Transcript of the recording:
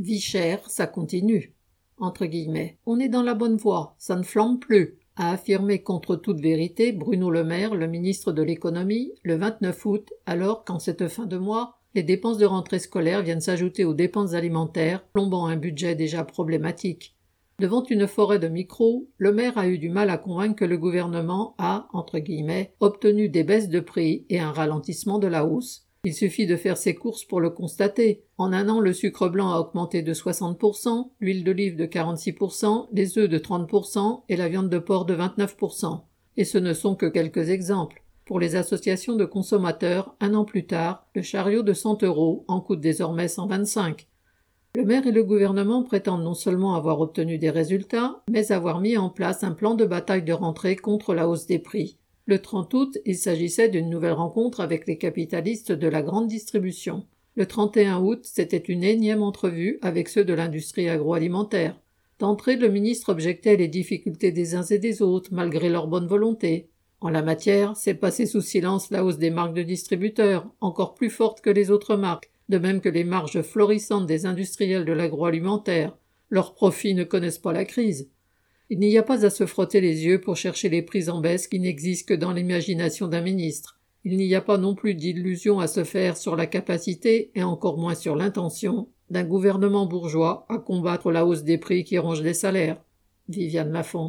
Vie chère, ça continue. On est dans la bonne voie, ça ne flambe plus, a affirmé contre toute vérité Bruno Le Maire, le ministre de l'économie, le 29 août, alors qu'en cette fin de mois, les dépenses de rentrée scolaire viennent s'ajouter aux dépenses alimentaires, plombant un budget déjà problématique. Devant une forêt de micros, le maire a eu du mal à convaincre que le gouvernement a, entre guillemets, obtenu des baisses de prix et un ralentissement de la hausse. Il suffit de faire ses courses pour le constater. En un an, le sucre blanc a augmenté de 60%, l'huile d'olive de 46%, les œufs de 30% et la viande de porc de 29%. Et ce ne sont que quelques exemples. Pour les associations de consommateurs, un an plus tard, le chariot de 100 euros en coûte désormais 125. Le maire et le gouvernement prétendent non seulement avoir obtenu des résultats, mais avoir mis en place un plan de bataille de rentrée contre la hausse des prix. Le 30 août, il s'agissait d'une nouvelle rencontre avec les capitalistes de la grande distribution. Le 31 août, c'était une énième entrevue avec ceux de l'industrie agroalimentaire. D'entrée, le ministre objectait les difficultés des uns et des autres, malgré leur bonne volonté. En la matière, c'est passé sous silence la hausse des marques de distributeurs, encore plus forte que les autres marques, de même que les marges florissantes des industriels de l'agroalimentaire. Leurs profits ne connaissent pas la crise. Il n'y a pas à se frotter les yeux pour chercher les prix en baisse qui n'existent que dans l'imagination d'un ministre. Il n'y a pas non plus d'illusion à se faire sur la capacité, et encore moins sur l'intention, d'un gouvernement bourgeois à combattre la hausse des prix qui ronge les salaires. Viviane Lafont.